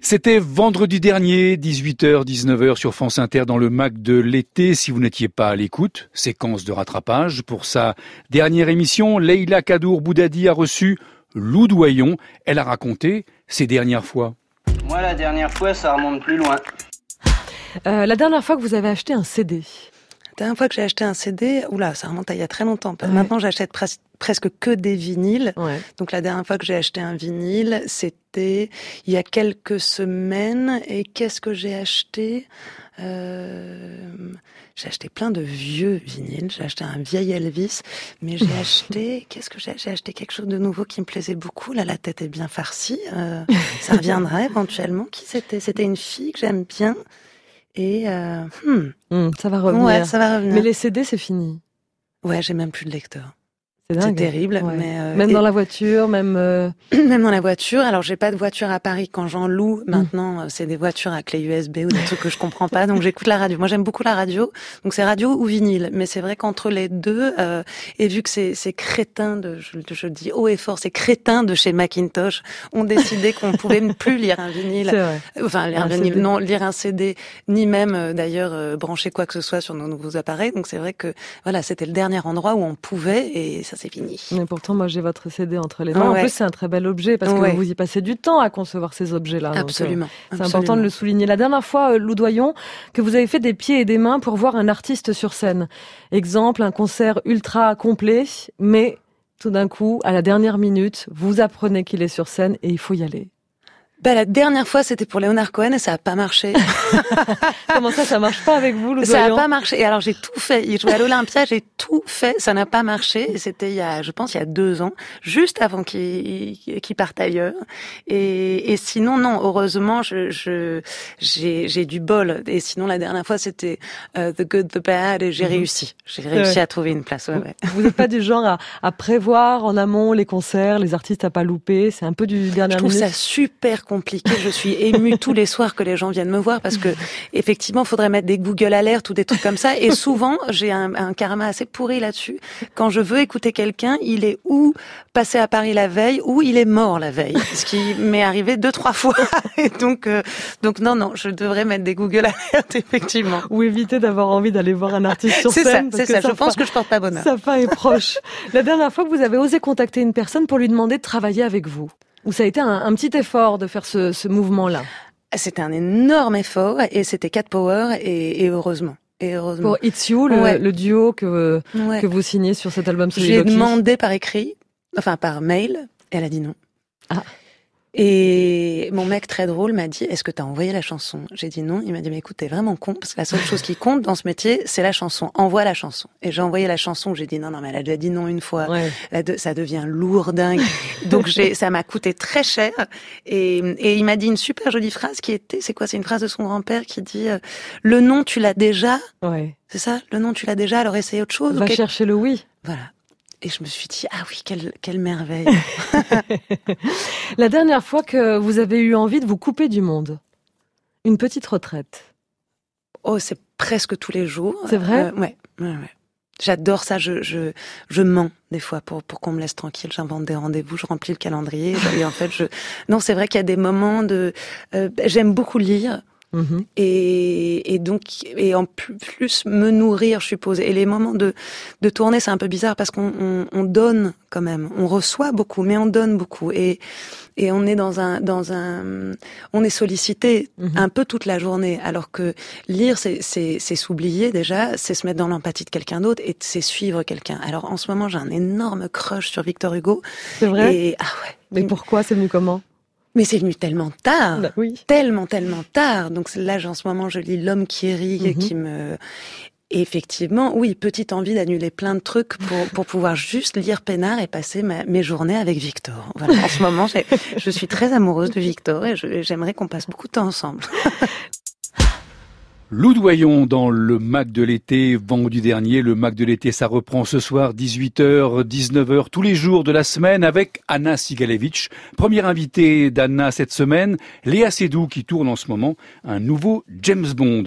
C'était vendredi dernier, 18h, 19h sur France Inter dans le Mac de l'été. Si vous n'étiez pas à l'écoute, séquence de rattrapage. Pour sa dernière émission, Leila Kadour Boudadi a reçu Lou Doyon. Elle a raconté ses dernières fois. Moi, la dernière fois, ça remonte plus loin. Euh, la dernière fois que vous avez acheté un CD dernière fois que j'ai acheté un CD, oula, ça remonte à il y a très longtemps. Maintenant, j'achète presque que des vinyles. Donc la dernière fois que j'ai acheté un vinyle, c'était il y a quelques semaines. Et qu'est-ce que j'ai acheté? Euh, J'ai acheté plein de vieux vinyles. J'ai acheté un vieil Elvis, mais j'ai acheté qu'est-ce que j'ai J'ai acheté quelque chose de nouveau qui me plaisait beaucoup. Là, la tête est bien farcie. Euh, ça reviendra éventuellement. Qui c'était? C'était une fille que j'aime bien. Et euh, hmm. Hmm, ça va revenir. Ouais, ça va revenir. Mais les CD, c'est fini. Ouais, j'ai même plus de lecteur. C'est terrible. Mais euh, même dans la voiture, même euh, même dans la voiture. Alors j'ai pas de voiture à Paris quand j'en loue. Mm. Maintenant, euh, c'est des voitures à clé USB ou des trucs que je comprends pas. Donc j'écoute la radio. Moi j'aime beaucoup la radio. Donc c'est radio ou vinyle. Mais c'est vrai qu'entre les deux, euh, et vu que c'est c'est crétin de, je, je dis haut et fort, c'est crétin de chez Macintosh, ont décidé qu'on pouvait ne plus lire un vinyle. Enfin lire un, vinyle, non lire un CD, ni même d'ailleurs brancher quoi que ce soit sur nos nouveaux appareils. Donc c'est vrai que voilà, c'était le dernier endroit où on pouvait et ça c'est fini. Mais pourtant, moi, j'ai votre CD entre les mains. En plus, c'est un très bel objet parce que vous y passez du temps à concevoir ces objets-là. Euh, Absolument. c'est important de le souligner. La dernière fois, euh, Loudoyon, que vous avez fait des pieds et des mains pour voir un artiste sur scène. Exemple, un concert ultra complet, mais tout d'un coup, à la dernière minute, vous apprenez qu'il est sur scène et il faut y aller. Bah, la dernière fois, c'était pour Léonard Cohen et ça a pas marché. Comment ça, ça marche pas avec vous, le Ça a pas marché. Et alors, j'ai tout fait. Il jouait à l'Olympia, j'ai tout fait. Ça n'a pas marché. C'était il y a, je pense, il y a deux ans, juste avant qu'il qu parte ailleurs. Et, et sinon, non, heureusement, je, je, j'ai, j'ai du bol. Et sinon, la dernière fois, c'était uh, The Good, The Bad et j'ai mhm. réussi. J'ai réussi à trouver une place. Ouais, ouais. Vous n'êtes pas du genre à, à, prévoir en amont les concerts, les artistes à pas louper. C'est un peu du dernier Je trouve ça super compliqué. Je suis émue tous les soirs que les gens viennent me voir parce que effectivement, il faudrait mettre des Google Alerts ou des trucs comme ça. Et souvent, j'ai un, un karma assez pourri là-dessus. Quand je veux écouter quelqu'un, il est ou passé à Paris la veille ou il est mort la veille, ce qui m'est arrivé deux trois fois. Et donc, euh, donc non, non, je devrais mettre des Google Alerts effectivement. Ou éviter d'avoir envie d'aller voir un artiste sur scène. C'est ça, c'est ça. Je pense que je porte pas bonheur. Sa fin est proche. La dernière fois que vous avez osé contacter une personne pour lui demander de travailler avec vous. Ou ça a été un, un petit effort de faire ce, ce mouvement-là C'était un énorme effort et c'était Cat Power et, et heureusement. Et heureusement. Pour It's You, le, ouais. le duo que, ouais. que vous signez sur cet album J'ai demandé par écrit, enfin par mail, et elle a dit non. Ah. Et mon mec très drôle m'a dit Est-ce que t'as envoyé la chanson? J'ai dit non. Il m'a dit Mais écoute, t'es vraiment con parce que la seule chose qui compte dans ce métier, c'est la chanson. Envoie la chanson. Et j'ai envoyé la chanson. J'ai dit non, non, mais elle a déjà dit non une fois. Ouais. ça devient lourd, dingue. Donc j'ai, ça m'a coûté très cher. Et, et il m'a dit une super jolie phrase qui était C'est quoi? C'est une phrase de son grand-père qui dit euh, Le nom, tu l'as déjà? Ouais. C'est ça? Le nom, tu l'as déjà? Alors essaye autre chose. Va chercher le oui. Voilà. Et je me suis dit, ah oui, quelle, quelle merveille. la dernière fois que vous avez eu envie de vous couper du monde, une petite retraite. Oh, c'est presque tous les jours. C'est vrai euh, ouais, ouais, ouais. J'adore ça. Je, je, je mens des fois pour pour qu'on me laisse tranquille. J'invente des rendez-vous, je remplis le calendrier. et en fait, je non, c'est vrai qu'il y a des moments de. Euh, J'aime beaucoup lire. Mmh. Et, et, donc et en plus me nourrir, je suppose. Et les moments de de tournée, c'est un peu bizarre parce qu'on on, on, donne quand même, on reçoit beaucoup, mais on donne beaucoup. Et et on est dans un dans un on est sollicité mmh. un peu toute la journée. Alors que lire, c'est c'est c'est s'oublier déjà, c'est se mettre dans l'empathie de quelqu'un d'autre et c'est suivre quelqu'un. Alors en ce moment, j'ai un énorme crush sur Victor Hugo. C'est vrai? Et ah ouais. Mais pourquoi? C'est venu comment? Mais c'est venu tellement tard, bah oui. tellement, tellement tard. Donc là, en ce moment, je lis L'homme qui rit, Mhm. mm -hmm. qui me... Et effectivement, oui, petite envie d'annuler plein de trucs pour, pour pouvoir juste lire Pénard et passer ma, mes journées avec Victor. Voilà. En ce moment, je suis très amoureuse de Victor et j'aimerais qu'on passe beaucoup de temps ensemble. Lou Doyon dans le Mac de l'été vendredi dernier. Le Mac de l'été, ça reprend ce soir 18h, 19h tous les jours de la semaine avec Anna Sigalevich. Première invitée d'Anna cette semaine, Léa Seydoux qui tourne en ce moment un nouveau James Bond.